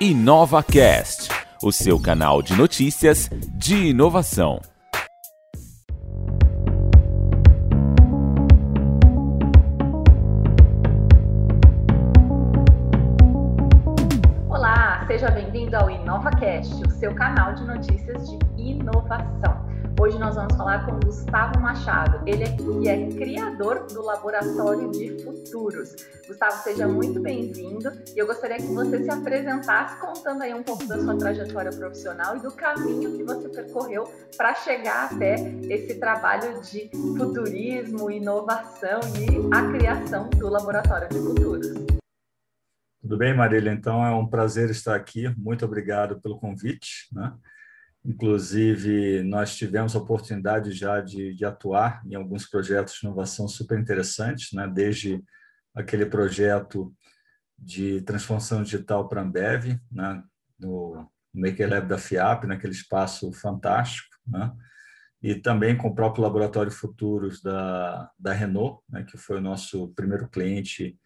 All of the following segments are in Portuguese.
InovaCast, o seu canal de notícias de inovação. Ele é, é criador do Laboratório de Futuros. Gustavo, seja muito bem-vindo e eu gostaria que você se apresentasse contando aí um pouco da sua trajetória profissional e do caminho que você percorreu para chegar até esse trabalho de futurismo, inovação e a criação do Laboratório de Futuros. Tudo bem, Marília? Então é um prazer estar aqui. Muito obrigado pelo convite. Né? Inclusive, nós tivemos a oportunidade já de, de, atuar em alguns projetos de inovação super interessantes, né? desde aquele projeto de transformação digital para a Ambev, né? no Maker Lab da FIAP, naquele espaço fantástico, né? e também com o próprio Laboratório Futuros da, da Renault, né? que foi o nosso primeiro cliente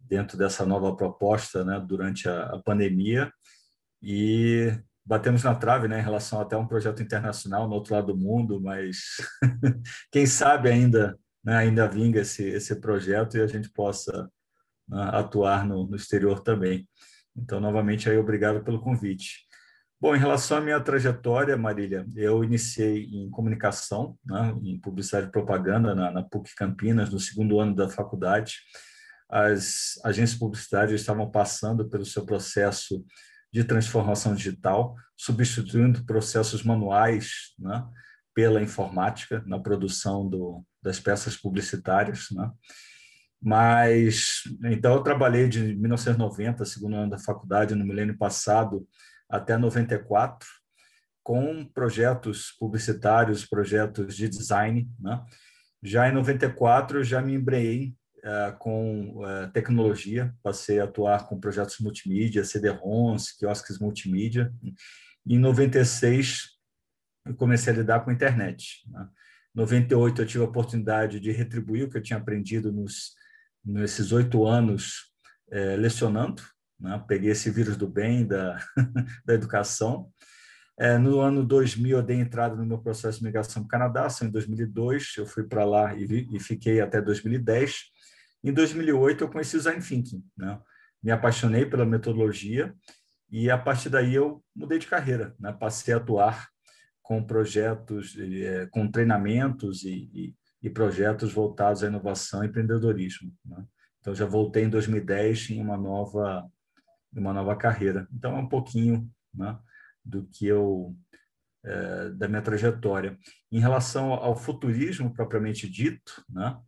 dentro dessa nova proposta né? durante a, a pandemia. E batemos na trave né, em relação até a um projeto internacional no outro lado do mundo, mas quem sabe ainda né, ainda vinga esse, esse projeto e a gente possa né, atuar no, no, exterior também. Então, novamente, aí, obrigado pelo convite. Bom, em relação à minha trajetória, Marília, eu iniciei em comunicação, né, em publicidade e propaganda na, na PUC Campinas, no segundo ano da faculdade. As agências publicitárias estavam passando pelo seu processo de transformação digital, substituindo processos manuais né, pela informática na produção do, das peças publicitárias. Né. Mas, então, eu trabalhei de 1990, segundo ano da faculdade, no milênio passado, até 94, com projetos publicitários, projetos de design. Né. Já em 94, eu já me embreiei uh, com uh, tecnologia, passei a atuar com projetos multimídia, CD-ROMs, quiosques multimídia. Em 96, eu comecei a lidar com a internet. Né? Em 98, eu tive a oportunidade de retribuir o que eu tinha aprendido nos, nesses oito anos eh, lecionando. Né? Peguei esse vírus do bem da, da educação. É, no ano 2000, eu dei entrada no meu processo de migração para o Canadá, em 2002, eu fui para lá e, vi, e, fiquei até 2010. Em 2008, eu conheci o Design Thinking. Né? Me apaixonei pela metodologia e, a partir daí, eu mudei de carreira. Né? Passei a atuar com projetos, eh, com treinamentos e, e, e, projetos voltados à inovação e empreendedorismo. Né? Então, já voltei em 2010 em uma nova, uma nova carreira. Então, é um pouquinho né, do que eu é, da minha trajetória. Em relação ao futurismo propriamente dito, né,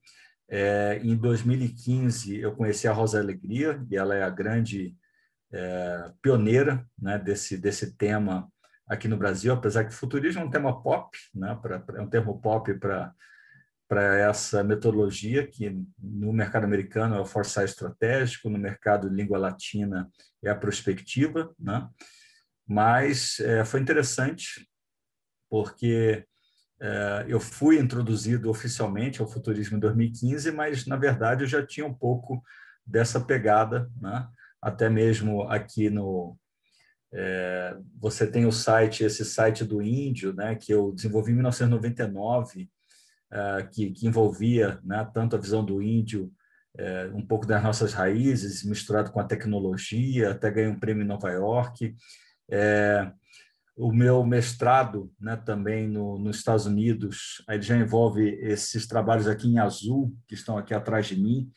é, em 2015, eu conheci a Rosa Alegria, e ela é a grande é, pioneira né, desse, desse tema aqui no Brasil, apesar que futurismo é um tema pop, né, pra, é um termo pop para para essa metodologia que no mercado americano é o foresight estratégico, no mercado de língua latina é a prospectiva, né? Mas é, foi interessante porque eu fui introduzido oficialmente ao futurismo em 2015, mas na verdade eu já tinha um pouco dessa pegada, né? até mesmo aqui no é, você tem o site, esse site do Índio, né, que eu desenvolvi em 1999, é, que, que, envolvia né, tanto a visão do índio, é, um pouco das nossas raízes, misturado com a tecnologia, até ganhei um prêmio em Nova York. É, o meu mestrado né, também no, nos Estados Unidos, ele já envolve esses trabalhos aqui em azul, que estão aqui atrás de mim,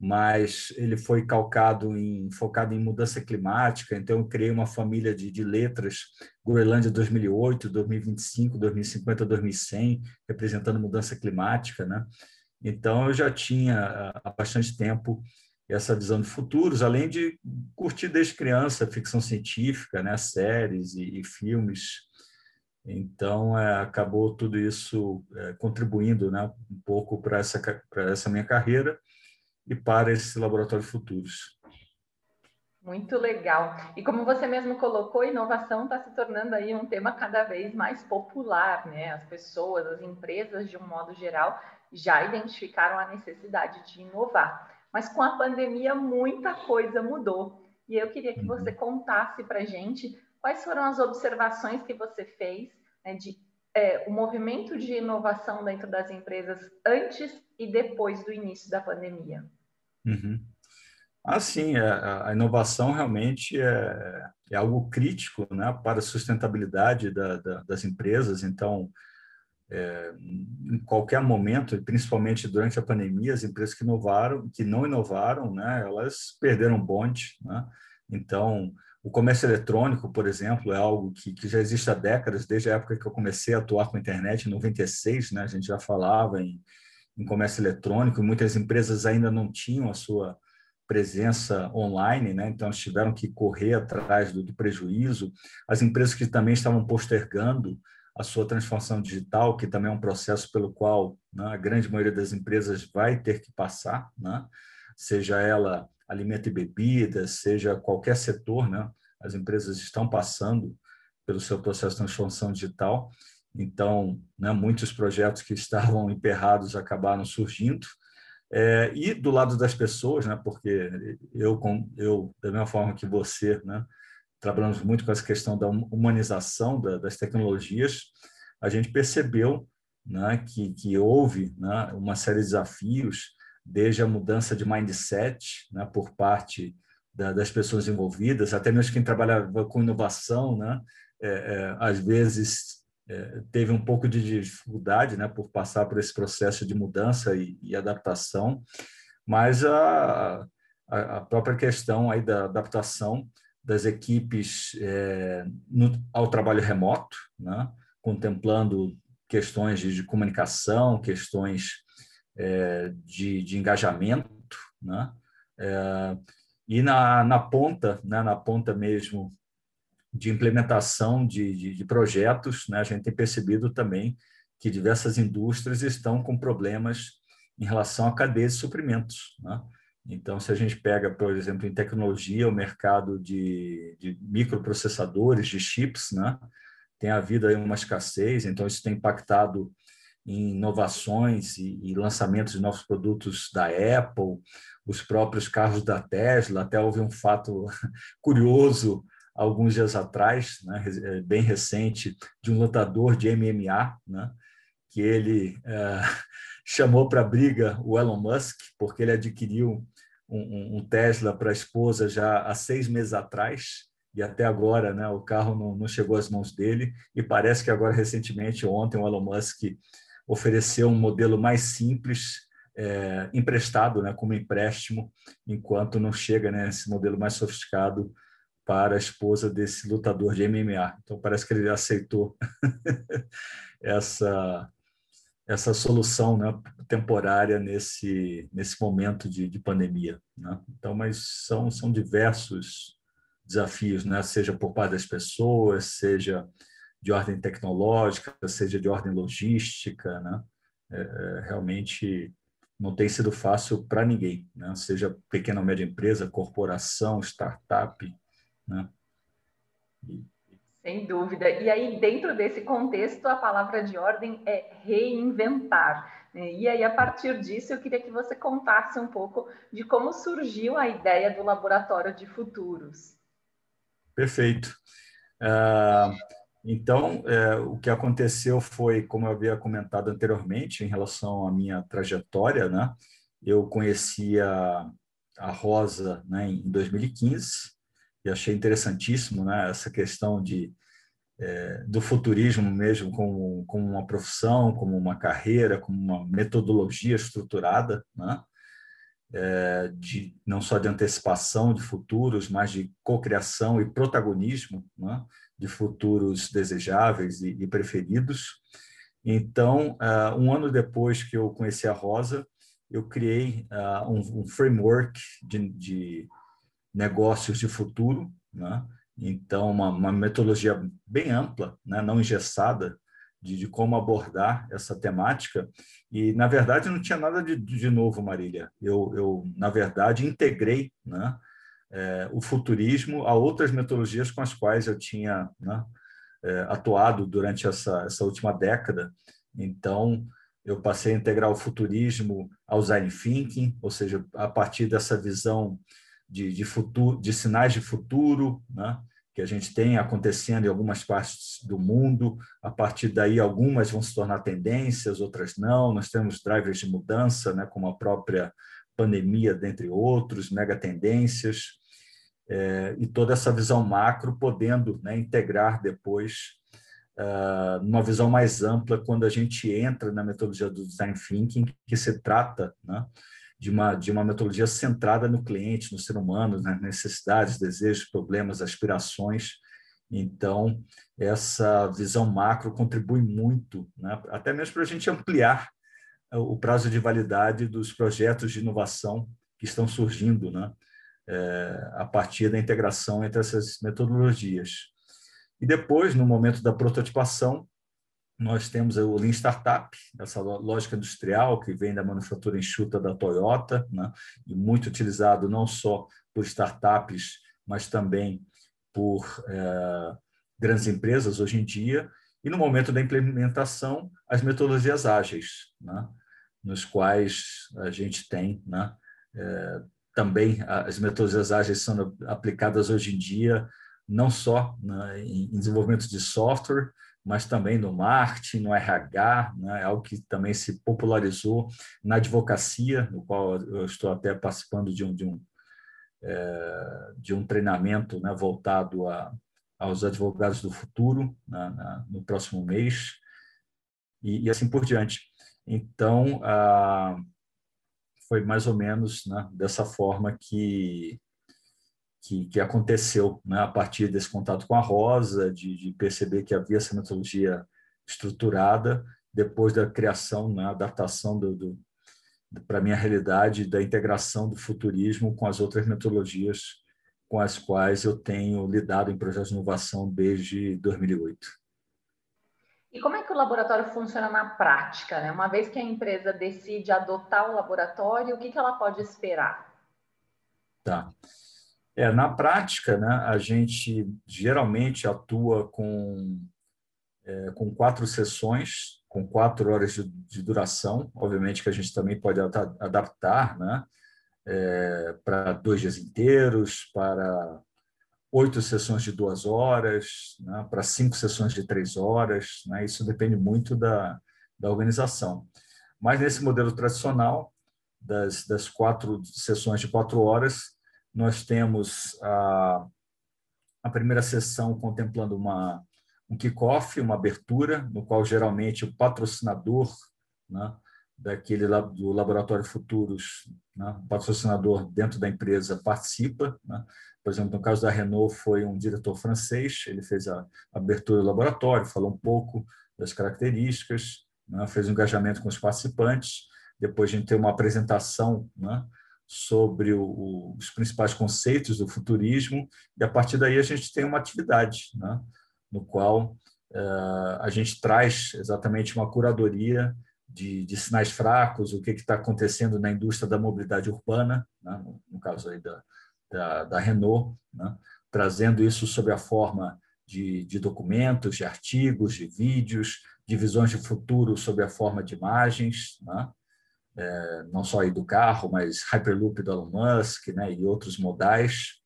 mas ele foi calcado em focado em mudança climática, então eu criei uma família de, de letras, Groenlândia 2008, 2025, 2050, 2100, representando mudança climática, né? Então eu já tinha há bastante tempo essa visão de futuros, além de curtir desde criança ficção científica, né, séries e, e filmes. Então, é, acabou tudo isso é, contribuindo né, um pouco para essa, essa minha carreira e para esse laboratório futuros. Muito legal. E como você mesmo colocou, inovação está se tornando aí um tema cada vez mais popular, né? As pessoas, as empresas, de um modo geral, já identificaram a necessidade de inovar. Mas com a pandemia, muita coisa mudou. E eu queria que você uhum. contasse para a gente quais foram as observações que você fez né, de é, o movimento de inovação dentro das empresas antes e depois do início da pandemia. Uhum. Ah, sim, é, a, inovação realmente é, é, algo crítico né, para a sustentabilidade da, da, das empresas. Então, é, em qualquer momento, principalmente durante a pandemia, as empresas que inovaram, que não inovaram, né, elas perderam bonde. Né? Então, o comércio eletrônico, por exemplo, é algo que, que, já existe há décadas, desde a época que eu comecei a atuar com a internet, em 96, né, a gente já falava em, em comércio eletrônico, muitas empresas ainda não tinham a sua presença online, né? então tiveram que correr atrás do, do, prejuízo. As empresas que também estavam postergando a sua transformação digital, que também é um processo pelo qual né, a grande maioria das empresas vai ter que passar, né? seja ela alimento e bebidas, seja qualquer setor, né? as empresas estão passando pelo seu processo de transformação digital. Então, né, muitos projetos que estavam emperrados acabaram surgindo, é, e do lado das pessoas, né, porque eu, eu, da mesma forma que você, né, trabalhamos muito com essa questão da humanização da, das tecnologias, a gente percebeu né, que, que houve né, uma série de desafios, desde a mudança de mindset né, por parte da, das pessoas envolvidas, até mesmo quem trabalhava com inovação, né, é, é, às vezes é, teve um pouco de dificuldade né, por passar por esse processo de mudança e, e adaptação, mas a, a, própria questão aí da adaptação das equipes é, no, ao trabalho remoto, né, contemplando questões de, de comunicação, questões é, de, de, engajamento, né, é, e na, na ponta, né, na ponta mesmo de implementação de, de, projetos, né, a gente tem percebido também que diversas indústrias estão com problemas em relação à cadeia de suprimentos. Então, se a gente pega, por exemplo, em tecnologia, o mercado de, de microprocessadores, de chips, né? tem havido aí uma escassez, então isso tem impactado em inovações e, e lançamentos de novos produtos da Apple, os próprios carros da Tesla, até houve um fato curioso alguns dias atrás, né, é, bem recente, de um lutador de MMA, né, que ele é, chamou para briga o Elon Musk, porque ele adquiriu um, um Tesla para a esposa já há seis meses atrás, e até agora né, o carro não, não, chegou às mãos dele, e parece que agora, recentemente, ontem, o Elon Musk ofereceu um modelo mais simples, é, emprestado, né, como empréstimo, enquanto não chega né, esse modelo mais sofisticado para a esposa desse lutador de MMA. Então parece que ele aceitou essa essa solução né, temporária nesse nesse momento de, de pandemia. Né? Então, mas são são diversos desafios, né? Seja por parte das pessoas, seja de ordem tecnológica, seja de ordem logística, né? É, é realmente não tem sido fácil para ninguém, né? seja pequena ou média empresa, corporação, startup, né? Sem dúvida. E aí, dentro desse contexto, a palavra de ordem é reinventar. Né? E aí, a partir disso, eu queria que você contasse um pouco de como surgiu a ideia do Laboratório de Futuros. Perfeito. Uh, então, é, o que aconteceu foi, como eu havia comentado anteriormente, em relação à minha trajetória, né? Eu conhecia a Rosa né, em 2015, e achei interessantíssimo né, essa questão de, é, do futurismo mesmo como, como uma profissão, como uma carreira, como uma metodologia estruturada, né, é, de, não só de antecipação de futuros, mas de cocriação e protagonismo né, de futuros desejáveis e, e preferidos. Então, uh, um ano depois que eu conheci a Rosa, eu criei uh, um, um, framework de, de negócios de futuro, né? então uma, uma, metodologia bem ampla, né? não engessada, de, de, como abordar essa temática. E, na verdade, não tinha nada de, de novo, Marília. Eu, eu, na verdade, integrei né? É, o futurismo a outras metodologias com as quais eu tinha né? é, atuado durante essa, essa última década. Então, eu passei a integrar o futurismo ao design thinking, ou seja, a partir dessa visão de, de, futuro, de sinais de futuro, né? que a gente tem acontecendo em algumas partes do mundo. A partir daí, algumas vão se tornar tendências, outras não. Nós temos drivers de mudança, né, como a própria pandemia, dentre outros, mega tendências, é, e toda essa visão macro podendo né, integrar depois uh, visão mais ampla quando a gente entra na metodologia do design thinking, que se trata né, de uma, de uma metodologia centrada no cliente, no ser humano, nas necessidades, desejos, problemas, aspirações. Então, essa visão macro contribui muito, né? até mesmo para a gente ampliar o prazo de validade dos projetos de inovação que estão surgindo né? É, a partir da integração entre essas metodologias. E depois, no momento da prototipação, nós temos o Lean Startup, essa lógica industrial que vem da manufatura enxuta da Toyota, né? e muito utilizado não só por startups, mas também por é, grandes empresas hoje em dia. E no momento da implementação, as metodologias ágeis, né? nos quais a gente tem né? É, também as metodologias ágeis são aplicadas hoje em dia não só né, em desenvolvimento de software, mas também no marketing, no RH, né, é algo que também se popularizou na advocacia, no qual eu estou até participando de um, de um, é, de um treinamento né, voltado a, aos advogados do futuro na, no próximo mês, e, e, assim por diante. Então, ah, foi mais ou menos né, dessa forma que que, que aconteceu né, a partir desse contato com a Rosa, de, de perceber que havia essa metodologia estruturada, depois da criação, né, adaptação do, do para a minha realidade, da integração do futurismo com as outras metodologias com as quais eu tenho lidado em projetos de inovação desde 2008. E como é que o laboratório funciona na prática? Né? Uma vez que a empresa decide adotar o laboratório, o que, que ela pode esperar? Tá. É, na prática, né, a gente geralmente atua com, é, com quatro sessões, com quatro horas de, de, duração. Obviamente que a gente também pode adaptar né, é, para dois dias inteiros, para oito sessões de duas horas, né, para cinco sessões de três horas. Né, isso depende muito da, da organização. Mas nesse modelo tradicional, das, das quatro sessões de quatro horas, nós temos a, a primeira sessão contemplando uma, um kickoff, uma abertura, no qual geralmente o patrocinador né, daquele do Laboratório Futuros, né, o patrocinador dentro da empresa participa. Né? Por exemplo, no caso da Renault, foi um diretor francês, ele fez a abertura do laboratório, falou um pouco das características, né, fez um engajamento com os participantes. Depois a gente tem uma apresentação né, sobre o, os principais conceitos do futurismo, e a partir daí a gente tem uma atividade, né, no qual uh, a gente traz exatamente uma curadoria de, de sinais fracos, o que está acontecendo na indústria da mobilidade urbana, né, no, no, caso aí da, da, da Renault, né, trazendo isso sob a forma de, de, documentos, de artigos, de vídeos, de visões de futuro sob a forma de imagens, né, é, não só aí do carro, mas Hyperloop do Elon Musk né, e outros modais.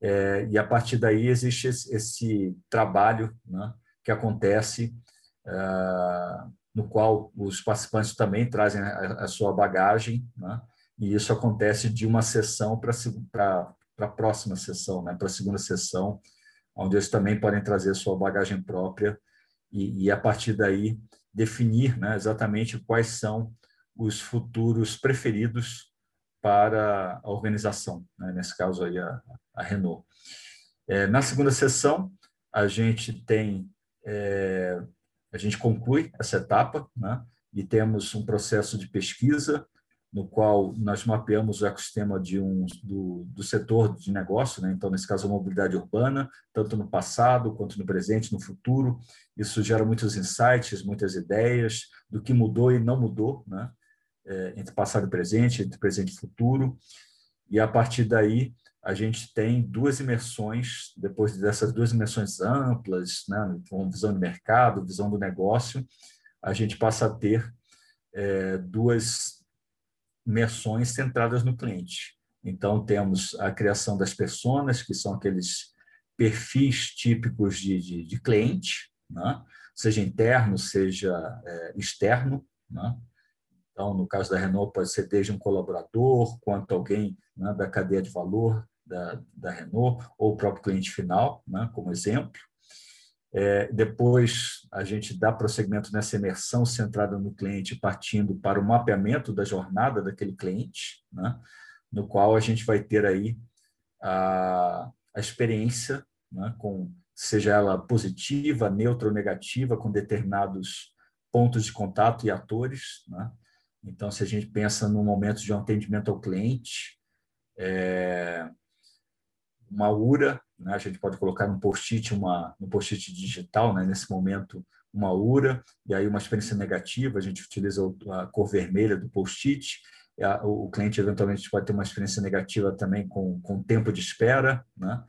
É, e a partir daí existe esse, esse trabalho né, que acontece, é, no qual os participantes também trazem a, a sua bagagem, né, e isso acontece de uma sessão para a próxima sessão, né, para a segunda sessão, onde eles também podem trazer a sua bagagem própria e, e a partir daí definir né, exatamente quais são os futuros preferidos para a organização, né? nesse caso aí a, a Renault. É, na segunda sessão, a gente tem, é, a gente conclui essa etapa, né? e temos um processo de pesquisa no qual nós mapeamos o ecossistema de um, do, do setor de negócio, né? então, nesse caso, a mobilidade urbana, tanto no passado quanto no presente, no futuro. Isso gera muitos insights, muitas ideias do que mudou e não mudou, né? É, entre passado e presente, entre presente e futuro. E a partir daí, a gente tem duas imersões, depois dessas duas imersões amplas, né, com visão de mercado, visão do negócio, a gente passa a ter é, duas imersões centradas no cliente. Então, temos a criação das pessoas, que são aqueles perfis típicos de, de, de cliente, né? seja interno, seja é, externo. Né? Então, no caso da Renault, pode ser desde um colaborador, quanto alguém né, da cadeia de valor da, da Renault, ou o próprio cliente final, né, como exemplo. É, depois, a gente dá prosseguimento nessa imersão centrada no cliente, partindo para o mapeamento da jornada daquele cliente, né, no qual a gente vai ter aí a, a experiência, né, com, seja ela positiva, neutra ou negativa, com determinados pontos de contato e atores. Né? Então, se a gente pensa no momento de um atendimento ao cliente, é, uma URA, né? a gente pode colocar no post-it, uma, no post-it digital, né? nesse momento, uma URA, e aí uma experiência negativa, a gente utiliza a cor vermelha do post-it, o cliente eventualmente pode ter uma experiência negativa também com, com tempo de espera, né?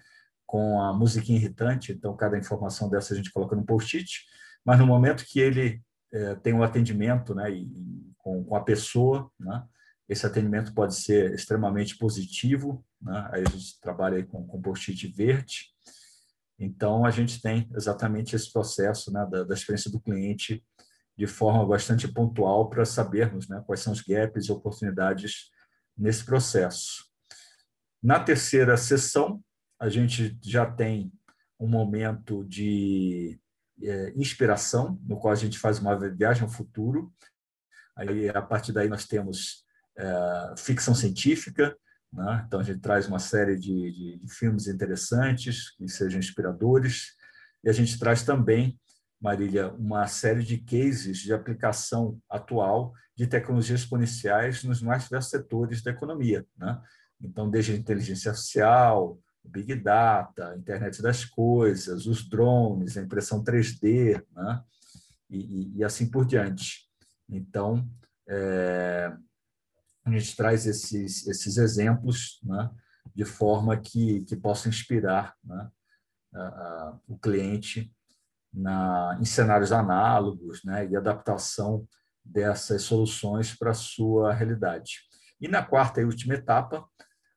com a musiquinha irritante, então cada informação dessa a gente coloca no post-it, mas no momento que ele é, tem um atendimento né, e, com, com a pessoa, né, esse atendimento pode ser extremamente positivo, né? aí a gente trabalha com, com post-it verde. Então, a gente tem exatamente esse processo né, da, da experiência do cliente de forma bastante pontual para sabermos né, quais são os gaps e oportunidades nesse processo. Na terceira sessão, a gente já tem um momento de é, inspiração, no qual a gente faz uma viagem ao futuro. Aí, a partir daí, nós temos é, ficção científica, né? então a gente traz uma série de, de, de, filmes interessantes, que sejam inspiradores, e a gente traz também, Marília, uma série de cases de aplicação atual de tecnologias exponenciais nos mais diversos setores da economia. Né? Então, desde a inteligência artificial, Big Data, internet das coisas, os drones, a impressão 3D, né? e, e, e assim por diante. Então, é, a gente traz esses, esses exemplos né, de forma que, que possa inspirar né, a, a, o cliente na, em cenários análogos né, e adaptação dessas soluções para a sua realidade. E na quarta e última etapa,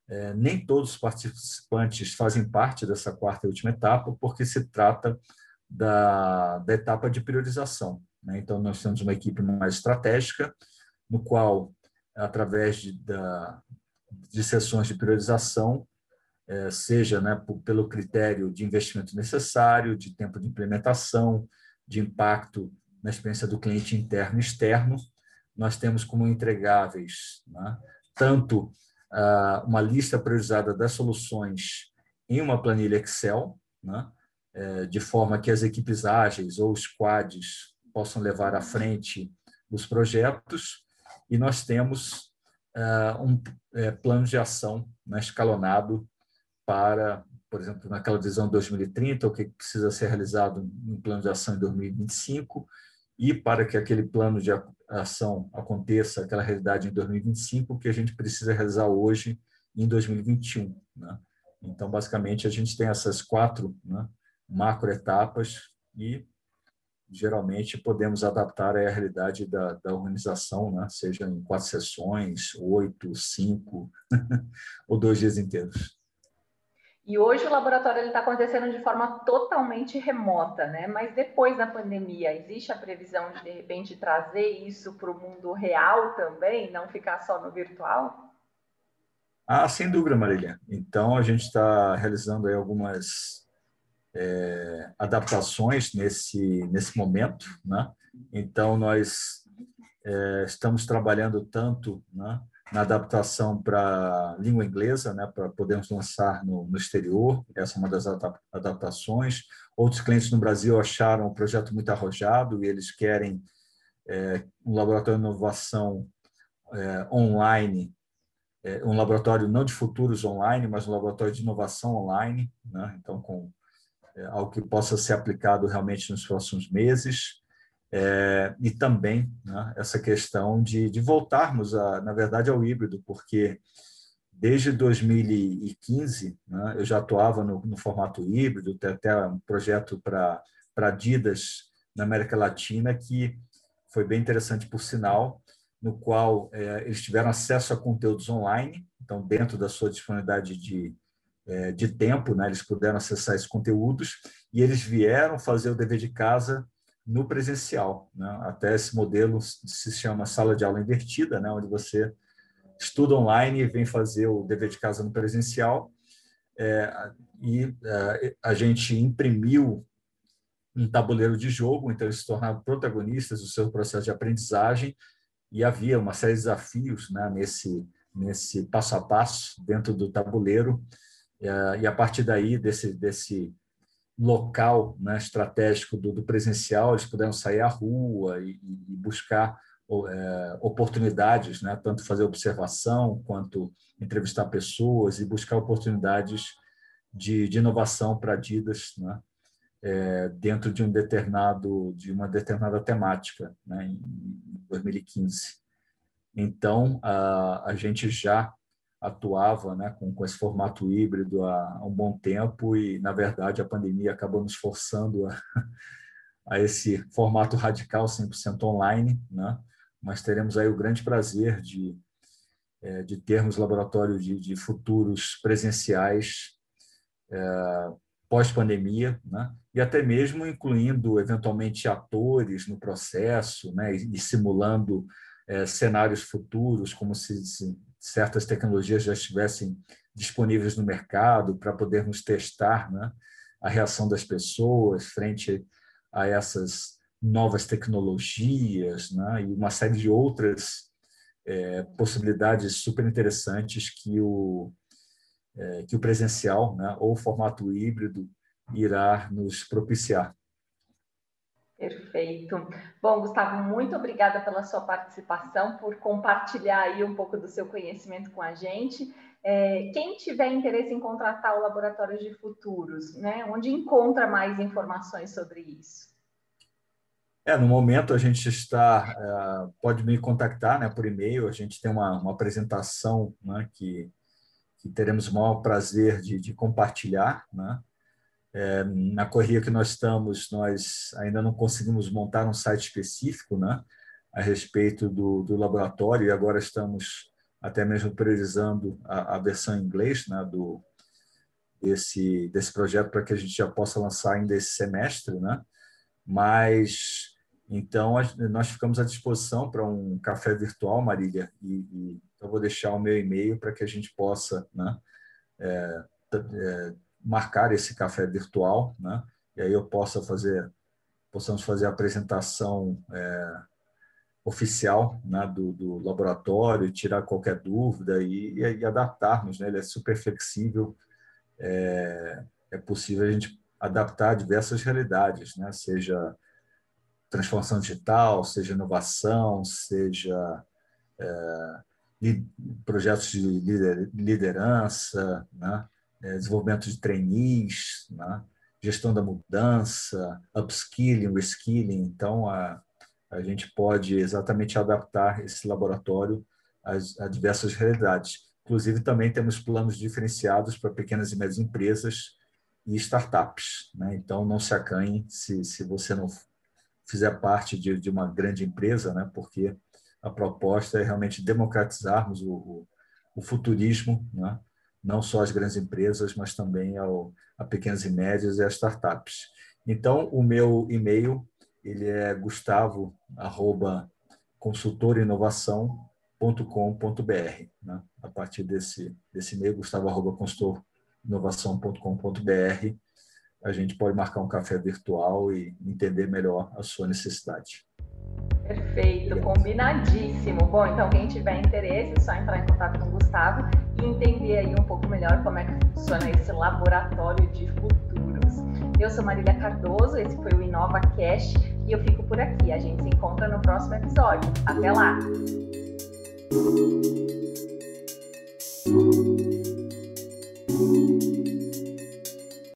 é, nem todos os participantes fazem parte dessa quarta e última etapa, porque se trata da, da etapa de priorização. Né? Então, nós temos uma equipe mais estratégica, no qual através de, da, de sessões de priorização, é, seja né, pelo critério de investimento necessário, de tempo de implementação, de impacto na experiência do cliente interno e externo. Nós temos como entregáveis né, tanto uma lista priorizada das soluções em uma planilha Excel, né, é, de forma que as equipes ágeis ou squads possam levar à frente os projetos, e nós temos uh, um uh, plano de ação né, escalonado para, por exemplo, naquela visão 2030, o que precisa ser realizado em plano de ação em 2025, e para que aquele plano de ação aconteça, aquela realidade em 2025, o que a gente precisa realizar hoje em 2021. Né? Então, basicamente, a gente tem essas quatro né, macro etapas e geralmente podemos adaptar à realidade da, da organização, né? seja em quatro sessões, oito, cinco ou dois dias inteiros. E hoje o laboratório está acontecendo de forma totalmente remota, né? Mas depois da pandemia, existe a previsão de, de repente, trazer isso para o mundo real também, não ficar só no virtual? Ah, sem dúvida, Marília. Então, a gente está realizando aí algumas é, adaptações nesse, nesse momento. Né? Então, nós é, estamos trabalhando tanto né, na adaptação para língua inglesa, né, para podermos lançar no, no, exterior, essa é uma das adaptações. Outros clientes no Brasil acharam o projeto muito arrojado e eles querem é, um laboratório de inovação é, online é, um laboratório não de futuros online, mas um laboratório de inovação online, né? então com é, algo que possa ser aplicado realmente nos próximos meses. É, e também né, essa questão de, de voltarmos, a, na verdade, ao híbrido, porque desde 2015 né, eu já atuava no, no formato híbrido, tem até um projeto para Adidas na América Latina que foi bem interessante, por sinal, no qual é, eles tiveram acesso a conteúdos online, Então, dentro da sua disponibilidade de, é, de tempo, né, eles puderam acessar esses conteúdos e eles vieram fazer o dever de casa no presencial. Né? Até esse modelo se chama sala de aula invertida, né, onde você estuda online e vem fazer o dever de casa no presencial. É, e é, a gente imprimiu um tabuleiro de jogo, então eles se tornaram protagonistas do seu processo de aprendizagem e havia uma série de desafios né, nesse, nesse passo a passo dentro do tabuleiro é, e a partir daí desse, desse local né, estratégico do, do, presencial eles puderam sair à rua e, e buscar é, oportunidades, né, tanto fazer observação quanto entrevistar pessoas e buscar oportunidades de, de inovação para Adidas, né, é, dentro de um determinado de uma determinada temática, né, em 2015. Então a, a gente já atuava né, com, com esse formato híbrido há, há um bom tempo e na verdade a pandemia acabou nos forçando a, a esse formato radical 100% online, né? Mas teremos aí o grande prazer de é, de termos laboratório de, de futuros presenciais é, pós-pandemia, né? e até mesmo incluindo eventualmente atores no processo, né? e, e simulando é, cenários futuros, como se, se, certas tecnologias já estivessem disponíveis no mercado para podermos testar né? a reação das pessoas frente a essas novas tecnologias, né? e uma série de outras é, possibilidades super interessantes que o é, que o presencial, né, ou o formato híbrido, irá nos propiciar. Perfeito. Bom, Gustavo, muito obrigada pela sua participação, por compartilhar aí um pouco do seu conhecimento com a gente. É, quem tiver interesse em contratar o Laboratório de Futuros, né, onde encontra mais informações sobre isso? É, no momento a gente está, é, pode me contactar né, por e-mail, a gente tem uma, uma apresentação né, que que teremos o maior prazer de, de compartilhar. Né? É, na correria que nós estamos, nós ainda não conseguimos montar um site específico né, a respeito do, do laboratório, e agora estamos até mesmo priorizando a, a versão em inglês né, do, desse, desse projeto para que a gente já possa lançar ainda esse semestre. Né? Mas então, nós ficamos à disposição para um café virtual, Marília, e, e eu vou deixar o meu e-mail para que a gente possa né, é, é, marcar esse café virtual, né, e aí eu possa fazer, possamos fazer a apresentação é, oficial né, do, do, laboratório, tirar qualquer dúvida e, e, e adaptarmos. Né, ele é super flexível, é, é possível a gente adaptar diversas realidades, né, seja transformação digital, seja inovação, seja é, projetos de liderança, né? É, desenvolvimento de trainees, né? gestão da mudança, upskilling, reskilling. Então, a, a gente pode exatamente adaptar esse laboratório a, a diversas realidades. Inclusive, também temos planos diferenciados para pequenas e médias empresas e startups. Né? Então, não se acanhe se, se você não fizer parte de, de uma grande empresa, né? porque a proposta é realmente democratizarmos o, o, o futurismo, né? Não só as grandes empresas, mas também ao, a pequenas e médias e as startups. Então, o meu e-mail ele é gustavo arroba consultorinovação.com.br. Né? A partir desse, desse e-mail, gustavo arroba consultorinovação.com.br, a gente pode marcar um café virtual e entender melhor a sua necessidade. Perfeito, combinadíssimo. Bom, então quem tiver interesse, é só entrar em contato com o Gustavo entender aí um pouco melhor como é que funciona esse laboratório de futuros. Eu sou Marília Cardoso, esse foi o Inova Cash e eu fico por aqui. A gente se encontra no próximo episódio. Até lá!